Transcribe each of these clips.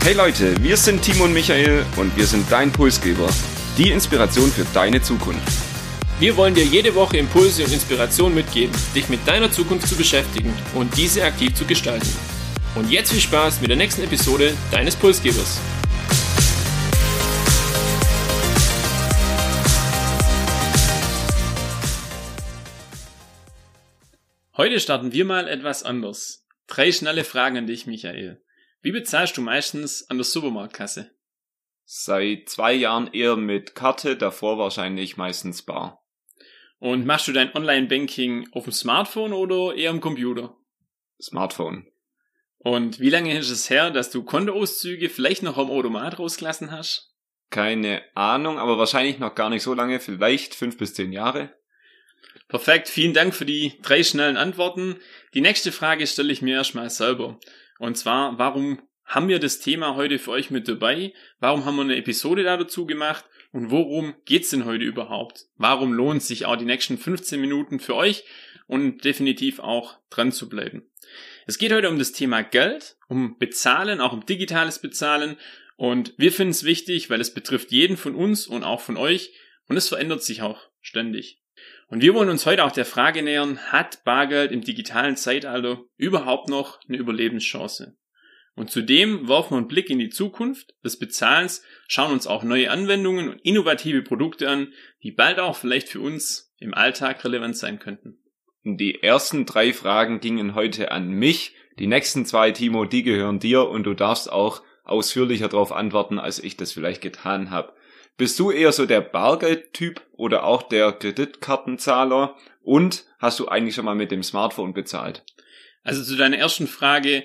Hey Leute, wir sind Timo und Michael und wir sind dein Pulsgeber. Die Inspiration für deine Zukunft. Wir wollen dir jede Woche Impulse und Inspiration mitgeben, dich mit deiner Zukunft zu beschäftigen und diese aktiv zu gestalten. Und jetzt viel Spaß mit der nächsten Episode deines Pulsgebers. Heute starten wir mal etwas anders. Drei schnelle Fragen an dich, Michael. Wie bezahlst du meistens an der Supermarktkasse? Seit zwei Jahren eher mit Karte, davor wahrscheinlich meistens bar. Und machst du dein Online-Banking auf dem Smartphone oder eher am Computer? Smartphone. Und wie lange ist es her, dass du Kontoauszüge vielleicht noch am Automat rausgelassen hast? Keine Ahnung, aber wahrscheinlich noch gar nicht so lange, vielleicht fünf bis zehn Jahre. Perfekt, vielen Dank für die drei schnellen Antworten. Die nächste Frage stelle ich mir erstmal selber. Und zwar, warum haben wir das Thema heute für euch mit dabei? Warum haben wir eine Episode da dazu gemacht? Und worum geht's denn heute überhaupt? Warum lohnt sich auch die nächsten 15 Minuten für euch und definitiv auch dran zu bleiben? Es geht heute um das Thema Geld, um Bezahlen, auch um digitales Bezahlen. Und wir finden es wichtig, weil es betrifft jeden von uns und auch von euch. Und es verändert sich auch ständig. Und wir wollen uns heute auch der Frage nähern, hat Bargeld im digitalen Zeitalter überhaupt noch eine Überlebenschance? Und zudem werfen wir einen Blick in die Zukunft des Bezahlens, schauen uns auch neue Anwendungen und innovative Produkte an, die bald auch vielleicht für uns im Alltag relevant sein könnten. Die ersten drei Fragen gingen heute an mich. Die nächsten zwei, Timo, die gehören dir und du darfst auch ausführlicher darauf antworten, als ich das vielleicht getan habe. Bist du eher so der Bargeldtyp oder auch der Kreditkartenzahler? Und hast du eigentlich schon mal mit dem Smartphone bezahlt? Also zu deiner ersten Frage,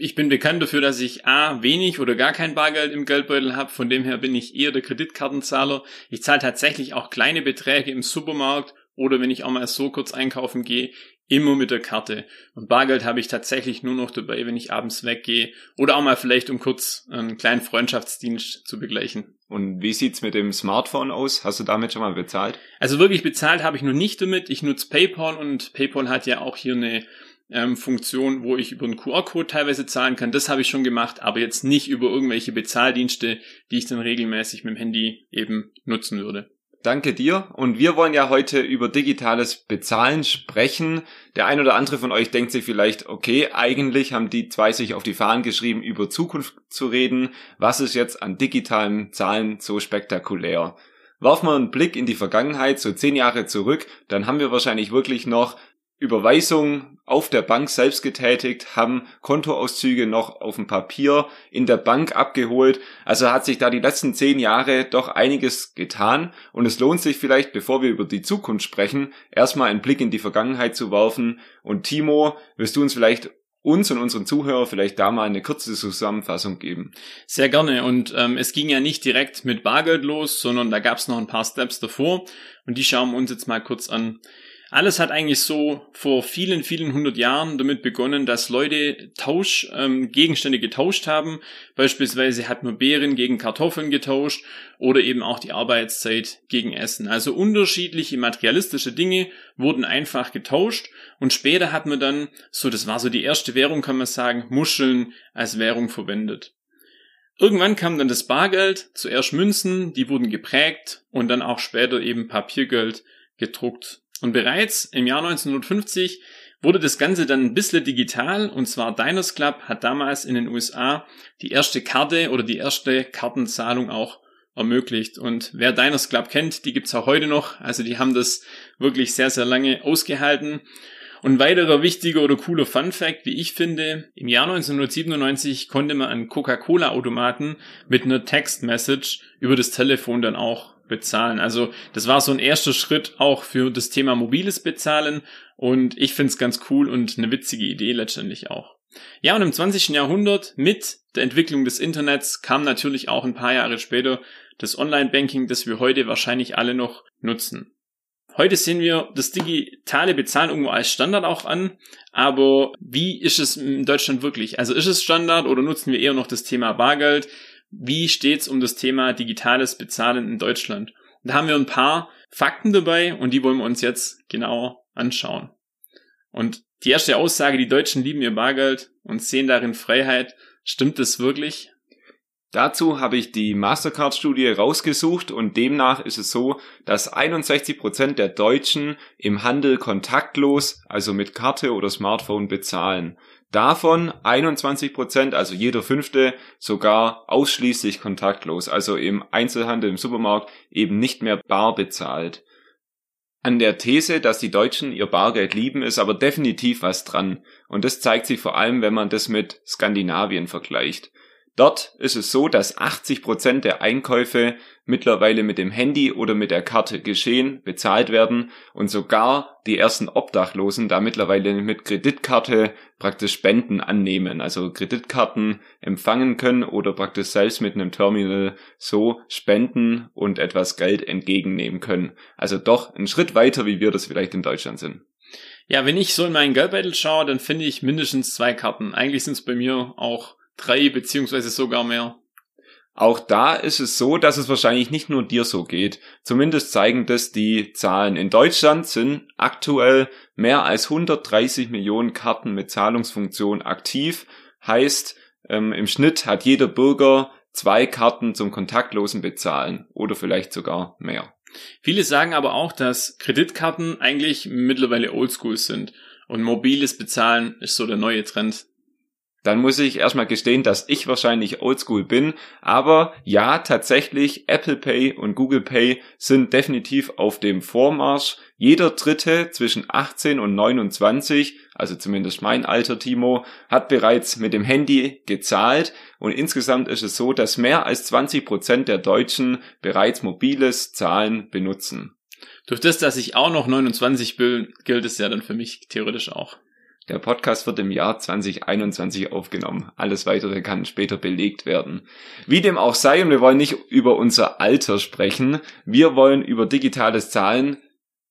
ich bin bekannt dafür, dass ich A, wenig oder gar kein Bargeld im Geldbeutel habe. Von dem her bin ich eher der Kreditkartenzahler. Ich zahle tatsächlich auch kleine Beträge im Supermarkt oder wenn ich auch mal so kurz einkaufen gehe, immer mit der Karte. Und Bargeld habe ich tatsächlich nur noch dabei, wenn ich abends weggehe oder auch mal vielleicht, um kurz einen kleinen Freundschaftsdienst zu begleichen. Und wie sieht's mit dem Smartphone aus? Hast du damit schon mal bezahlt? Also wirklich bezahlt habe ich noch nicht damit. Ich nutze PayPal und PayPal hat ja auch hier eine ähm, Funktion, wo ich über einen QR-Code teilweise zahlen kann. Das habe ich schon gemacht, aber jetzt nicht über irgendwelche Bezahldienste, die ich dann regelmäßig mit dem Handy eben nutzen würde. Danke dir. Und wir wollen ja heute über digitales Bezahlen sprechen. Der ein oder andere von euch denkt sich vielleicht, okay, eigentlich haben die zwei sich auf die Fahnen geschrieben, über Zukunft zu reden. Was ist jetzt an digitalen Zahlen so spektakulär? Werfen wir einen Blick in die Vergangenheit, so zehn Jahre zurück, dann haben wir wahrscheinlich wirklich noch Überweisungen auf der Bank selbst getätigt, haben Kontoauszüge noch auf dem Papier in der Bank abgeholt. Also hat sich da die letzten zehn Jahre doch einiges getan und es lohnt sich vielleicht, bevor wir über die Zukunft sprechen, erstmal einen Blick in die Vergangenheit zu werfen. Und Timo, wirst du uns vielleicht uns und unseren Zuhörer vielleicht da mal eine kurze Zusammenfassung geben. Sehr gerne. Und ähm, es ging ja nicht direkt mit Bargeld los, sondern da gab es noch ein paar Steps davor. Und die schauen wir uns jetzt mal kurz an. Alles hat eigentlich so vor vielen, vielen hundert Jahren damit begonnen, dass Leute Tausch, ähm, Gegenstände getauscht haben. Beispielsweise hat man Beeren gegen Kartoffeln getauscht oder eben auch die Arbeitszeit gegen Essen. Also unterschiedliche materialistische Dinge wurden einfach getauscht und später hat man dann, so das war so die erste Währung, kann man sagen, Muscheln als Währung verwendet. Irgendwann kam dann das Bargeld, zuerst Münzen, die wurden geprägt und dann auch später eben Papiergeld gedruckt. Und bereits im Jahr 1950 wurde das Ganze dann ein bisschen digital und zwar Diners Club hat damals in den USA die erste Karte oder die erste Kartenzahlung auch ermöglicht. Und wer Diners Club kennt, die gibt's auch heute noch. Also die haben das wirklich sehr, sehr lange ausgehalten. Und weiterer wichtiger oder cooler Fun Fact, wie ich finde, im Jahr 1997 konnte man einen Coca-Cola-Automaten mit einer Text-Message über das Telefon dann auch bezahlen. Also das war so ein erster Schritt auch für das Thema mobiles Bezahlen und ich finde es ganz cool und eine witzige Idee letztendlich auch. Ja, und im 20. Jahrhundert mit der Entwicklung des Internets kam natürlich auch ein paar Jahre später das Online-Banking, das wir heute wahrscheinlich alle noch nutzen. Heute sehen wir das digitale Bezahlen irgendwo als Standard auch an, aber wie ist es in Deutschland wirklich? Also ist es Standard oder nutzen wir eher noch das Thema Bargeld? Wie steht's um das Thema digitales Bezahlen in Deutschland. Und da haben wir ein paar Fakten dabei und die wollen wir uns jetzt genauer anschauen. Und die erste Aussage, die Deutschen lieben ihr Bargeld und sehen darin Freiheit, stimmt es wirklich? Dazu habe ich die Mastercard-Studie rausgesucht und demnach ist es so, dass 61 Prozent der Deutschen im Handel kontaktlos, also mit Karte oder Smartphone bezahlen. Davon 21 Prozent, also jeder fünfte, sogar ausschließlich kontaktlos, also im Einzelhandel, im Supermarkt eben nicht mehr bar bezahlt. An der These, dass die Deutschen ihr Bargeld lieben, ist aber definitiv was dran. Und das zeigt sich vor allem, wenn man das mit Skandinavien vergleicht. Dort ist es so, dass 80 Prozent der Einkäufe mittlerweile mit dem Handy oder mit der Karte geschehen, bezahlt werden und sogar die ersten Obdachlosen da mittlerweile mit Kreditkarte praktisch Spenden annehmen, also Kreditkarten empfangen können oder praktisch selbst mit einem Terminal so spenden und etwas Geld entgegennehmen können. Also doch ein Schritt weiter, wie wir das vielleicht in Deutschland sind. Ja, wenn ich so in meinen Geldbeutel schaue, dann finde ich mindestens zwei Karten. Eigentlich sind es bei mir auch drei beziehungsweise sogar mehr. Auch da ist es so, dass es wahrscheinlich nicht nur dir so geht. Zumindest zeigen das die Zahlen. In Deutschland sind aktuell mehr als 130 Millionen Karten mit Zahlungsfunktion aktiv. Heißt, ähm, im Schnitt hat jeder Bürger zwei Karten zum kontaktlosen Bezahlen oder vielleicht sogar mehr. Viele sagen aber auch, dass Kreditkarten eigentlich mittlerweile oldschool sind und mobiles Bezahlen ist so der neue Trend dann muss ich erstmal gestehen, dass ich wahrscheinlich oldschool bin. Aber ja, tatsächlich, Apple Pay und Google Pay sind definitiv auf dem Vormarsch. Jeder Dritte zwischen 18 und 29, also zumindest mein Alter Timo, hat bereits mit dem Handy gezahlt. Und insgesamt ist es so, dass mehr als 20 Prozent der Deutschen bereits mobiles Zahlen benutzen. Durch das, dass ich auch noch 29 bin, gilt es ja dann für mich theoretisch auch. Der Podcast wird im Jahr 2021 aufgenommen. Alles weitere kann später belegt werden. Wie dem auch sei, und wir wollen nicht über unser Alter sprechen, wir wollen über digitales Zahlen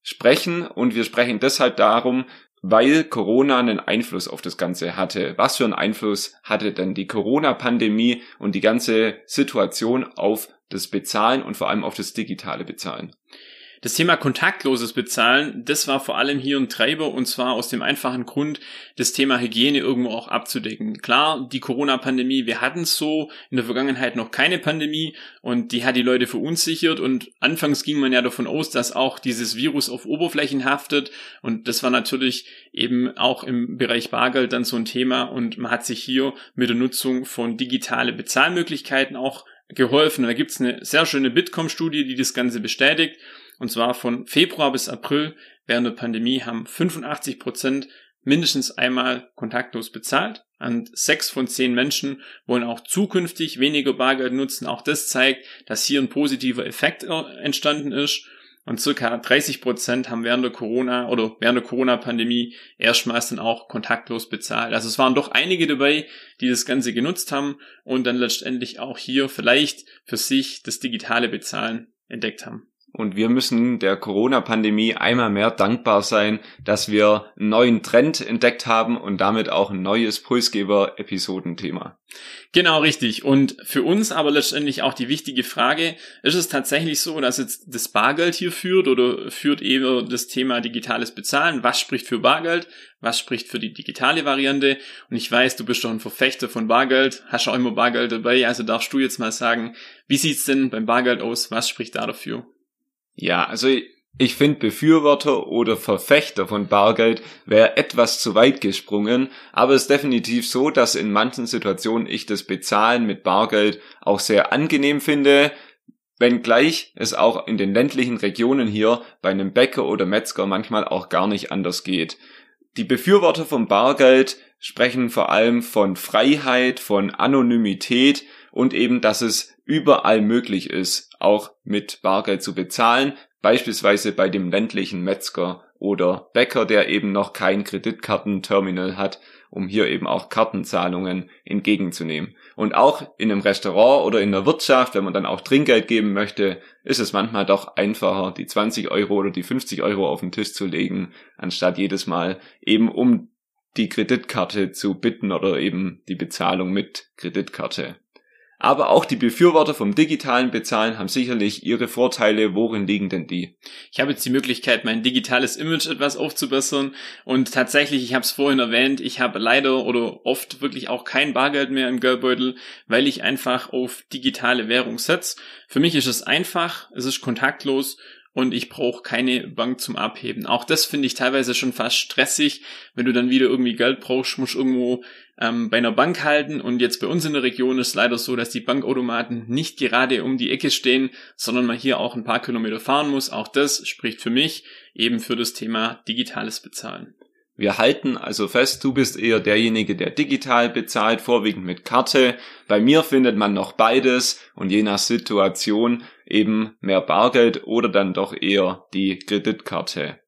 sprechen und wir sprechen deshalb darum, weil Corona einen Einfluss auf das Ganze hatte. Was für einen Einfluss hatte denn die Corona-Pandemie und die ganze Situation auf das Bezahlen und vor allem auf das digitale Bezahlen? Das Thema kontaktloses Bezahlen, das war vor allem hier ein Treiber und zwar aus dem einfachen Grund, das Thema Hygiene irgendwo auch abzudecken. Klar, die Corona-Pandemie, wir hatten so in der Vergangenheit noch keine Pandemie und die hat die Leute verunsichert und anfangs ging man ja davon aus, dass auch dieses Virus auf Oberflächen haftet und das war natürlich eben auch im Bereich Bargeld dann so ein Thema und man hat sich hier mit der Nutzung von digitale Bezahlmöglichkeiten auch geholfen. Da gibt's eine sehr schöne Bitkom-Studie, die das Ganze bestätigt. Und zwar von Februar bis April während der Pandemie haben 85 Prozent mindestens einmal kontaktlos bezahlt. Und sechs von zehn Menschen wollen auch zukünftig weniger Bargeld nutzen. Auch das zeigt, dass hier ein positiver Effekt entstanden ist. Und circa 30 Prozent haben während der Corona oder während der Corona-Pandemie erstmals dann auch kontaktlos bezahlt. Also es waren doch einige dabei, die das Ganze genutzt haben und dann letztendlich auch hier vielleicht für sich das digitale Bezahlen entdeckt haben. Und wir müssen der Corona-Pandemie einmal mehr dankbar sein, dass wir einen neuen Trend entdeckt haben und damit auch ein neues Pulsgeber-Episodenthema. Genau, richtig. Und für uns aber letztendlich auch die wichtige Frage, ist es tatsächlich so, dass jetzt das Bargeld hier führt oder führt eher das Thema digitales Bezahlen? Was spricht für Bargeld? Was spricht für die digitale Variante? Und ich weiß, du bist doch ein Verfechter von Bargeld, hast auch immer Bargeld dabei, also darfst du jetzt mal sagen, wie sieht's denn beim Bargeld aus? Was spricht da dafür? Ja, also ich finde Befürworter oder Verfechter von Bargeld wäre etwas zu weit gesprungen, aber es ist definitiv so, dass in manchen Situationen ich das Bezahlen mit Bargeld auch sehr angenehm finde, wenngleich es auch in den ländlichen Regionen hier bei einem Bäcker oder Metzger manchmal auch gar nicht anders geht. Die Befürworter von Bargeld sprechen vor allem von Freiheit, von Anonymität und eben, dass es überall möglich ist, auch mit Bargeld zu bezahlen, beispielsweise bei dem ländlichen Metzger oder Bäcker, der eben noch kein Kreditkartenterminal hat, um hier eben auch Kartenzahlungen entgegenzunehmen. Und auch in einem Restaurant oder in der Wirtschaft, wenn man dann auch Trinkgeld geben möchte, ist es manchmal doch einfacher, die 20 Euro oder die 50 Euro auf den Tisch zu legen, anstatt jedes Mal eben um die Kreditkarte zu bitten oder eben die Bezahlung mit Kreditkarte. Aber auch die Befürworter vom digitalen Bezahlen haben sicherlich ihre Vorteile. Worin liegen denn die? Ich habe jetzt die Möglichkeit, mein digitales Image etwas aufzubessern. Und tatsächlich, ich habe es vorhin erwähnt, ich habe leider oder oft wirklich auch kein Bargeld mehr im Geldbeutel, weil ich einfach auf digitale Währung setze. Für mich ist es einfach, es ist kontaktlos und ich brauche keine Bank zum Abheben. Auch das finde ich teilweise schon fast stressig, wenn du dann wieder irgendwie Geld brauchst, musst irgendwo ähm, bei einer Bank halten und jetzt bei uns in der Region ist leider so, dass die Bankautomaten nicht gerade um die Ecke stehen, sondern man hier auch ein paar Kilometer fahren muss. Auch das spricht für mich eben für das Thema digitales Bezahlen. Wir halten also fest, du bist eher derjenige, der digital bezahlt, vorwiegend mit Karte. Bei mir findet man noch beides und je nach Situation eben mehr Bargeld oder dann doch eher die Kreditkarte.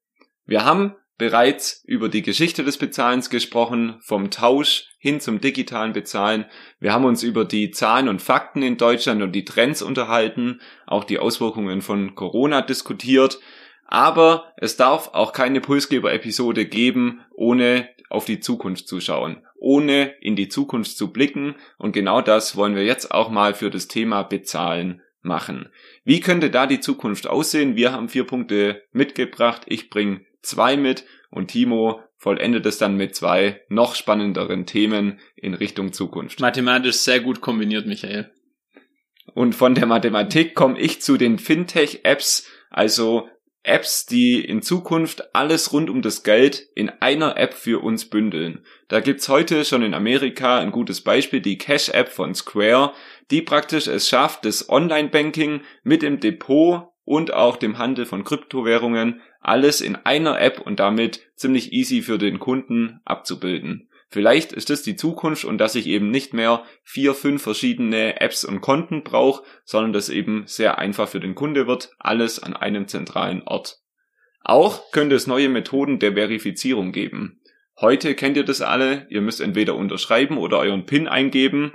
Wir haben bereits über die Geschichte des Bezahlens gesprochen, vom Tausch hin zum digitalen Bezahlen. Wir haben uns über die Zahlen und Fakten in Deutschland und die Trends unterhalten, auch die Auswirkungen von Corona diskutiert. Aber es darf auch keine Pulsgeber-Episode geben, ohne auf die Zukunft zu schauen, ohne in die Zukunft zu blicken. Und genau das wollen wir jetzt auch mal für das Thema Bezahlen machen. Wie könnte da die Zukunft aussehen? Wir haben vier Punkte mitgebracht. Ich bringe zwei mit und Timo vollendet es dann mit zwei noch spannenderen Themen in Richtung Zukunft. Mathematisch sehr gut kombiniert, Michael. Und von der Mathematik komme ich zu den Fintech-Apps, also Apps, die in Zukunft alles rund um das Geld in einer App für uns bündeln. Da gibt's heute schon in Amerika ein gutes Beispiel, die Cash-App von Square, die praktisch es schafft, das Online-Banking mit dem Depot und auch dem Handel von Kryptowährungen alles in einer App und damit ziemlich easy für den Kunden abzubilden. Vielleicht ist es die Zukunft und dass ich eben nicht mehr vier, fünf verschiedene Apps und Konten brauche, sondern dass eben sehr einfach für den Kunde wird, alles an einem zentralen Ort. Auch könnte es neue Methoden der Verifizierung geben. Heute kennt ihr das alle, ihr müsst entweder unterschreiben oder euren PIN eingeben.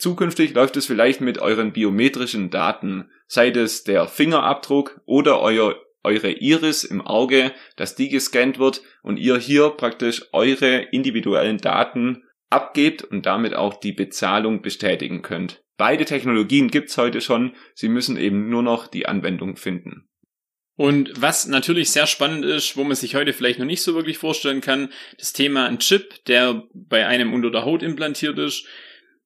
Zukünftig läuft es vielleicht mit euren biometrischen Daten, sei es der Fingerabdruck oder euer eure Iris im Auge, dass die gescannt wird und ihr hier praktisch eure individuellen Daten abgebt und damit auch die Bezahlung bestätigen könnt. Beide Technologien gibt's heute schon, sie müssen eben nur noch die Anwendung finden. Und was natürlich sehr spannend ist, wo man sich heute vielleicht noch nicht so wirklich vorstellen kann, das Thema ein Chip, der bei einem unter der Haut implantiert ist,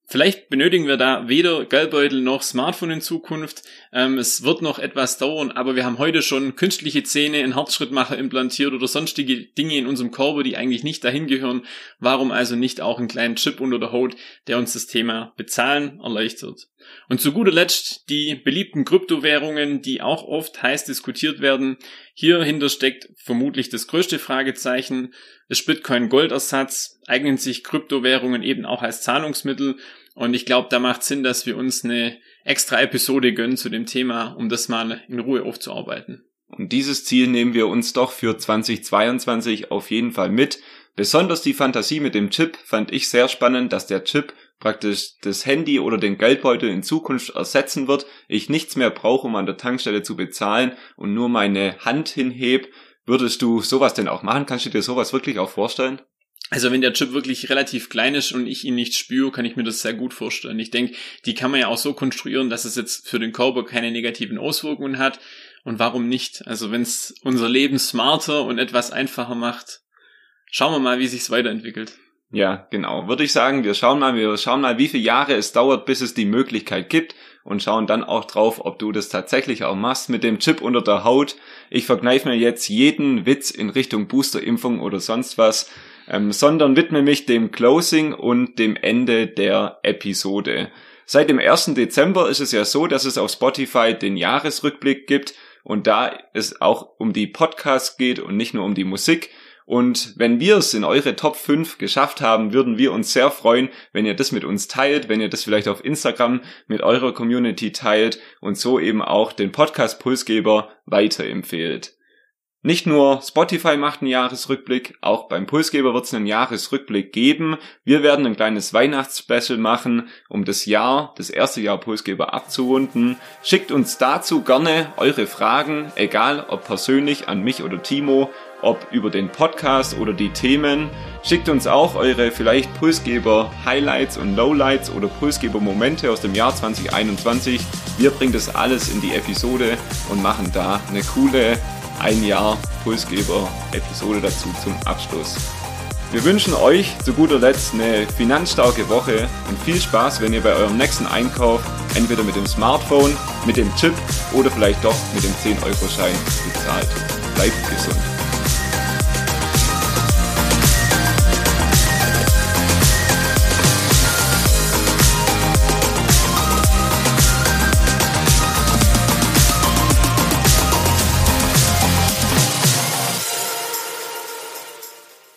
Vielleicht benötigen wir da weder Geldbeutel noch Smartphone in Zukunft. Ähm, es wird noch etwas dauern, aber wir haben heute schon künstliche Zähne, einen Herzschrittmacher implantiert oder sonstige Dinge in unserem Körper, die eigentlich nicht dahin gehören. Warum also nicht auch einen kleinen Chip unter der Haut, der uns das Thema Bezahlen erleichtert? Und zu guter Letzt die beliebten Kryptowährungen, die auch oft heiß diskutiert werden. Hierhinter steckt vermutlich das größte Fragezeichen. Ist Bitcoin Goldersatz? Eignen sich Kryptowährungen eben auch als Zahlungsmittel? Und ich glaube, da macht Sinn, dass wir uns eine extra Episode gönnen zu dem Thema, um das mal in Ruhe aufzuarbeiten. Und dieses Ziel nehmen wir uns doch für 2022 auf jeden Fall mit. Besonders die Fantasie mit dem Chip fand ich sehr spannend, dass der Chip praktisch das Handy oder den Geldbeutel in Zukunft ersetzen wird, ich nichts mehr brauche, um an der Tankstelle zu bezahlen und nur meine Hand hinheb. Würdest du sowas denn auch machen? Kannst du dir sowas wirklich auch vorstellen? Also wenn der Chip wirklich relativ klein ist und ich ihn nicht spüre, kann ich mir das sehr gut vorstellen. Ich denke, die kann man ja auch so konstruieren, dass es jetzt für den Körper keine negativen Auswirkungen hat. Und warum nicht? Also wenn es unser Leben smarter und etwas einfacher macht, schauen wir mal, wie sich's weiterentwickelt. Ja, genau. Würde ich sagen, wir schauen mal, wir schauen mal, wie viele Jahre es dauert, bis es die Möglichkeit gibt und schauen dann auch drauf, ob du das tatsächlich auch machst mit dem Chip unter der Haut. Ich verkneife mir jetzt jeden Witz in Richtung Boosterimpfung oder sonst was, ähm, sondern widme mich dem Closing und dem Ende der Episode. Seit dem 1. Dezember ist es ja so, dass es auf Spotify den Jahresrückblick gibt und da es auch um die Podcasts geht und nicht nur um die Musik, und wenn wir es in eure Top 5 geschafft haben, würden wir uns sehr freuen, wenn ihr das mit uns teilt, wenn ihr das vielleicht auf Instagram mit eurer Community teilt und so eben auch den Podcast Pulsgeber weiterempfehlt. Nicht nur Spotify macht einen Jahresrückblick, auch beim Pulsgeber wird es einen Jahresrückblick geben. Wir werden ein kleines Weihnachtsspecial machen, um das Jahr, das erste Jahr Pulsgeber abzurunden. Schickt uns dazu gerne eure Fragen, egal ob persönlich an mich oder Timo, ob über den Podcast oder die Themen. Schickt uns auch eure vielleicht Pulsgeber Highlights und Lowlights oder Pulsgeber Momente aus dem Jahr 2021. Wir bringen das alles in die Episode und machen da eine coole ein Jahr Pulsgeber-Episode dazu zum Abschluss. Wir wünschen euch zu guter Letzt eine finanzstarke Woche und viel Spaß, wenn ihr bei eurem nächsten Einkauf entweder mit dem Smartphone, mit dem Chip oder vielleicht doch mit dem 10-Euro-Schein bezahlt. Bleibt gesund.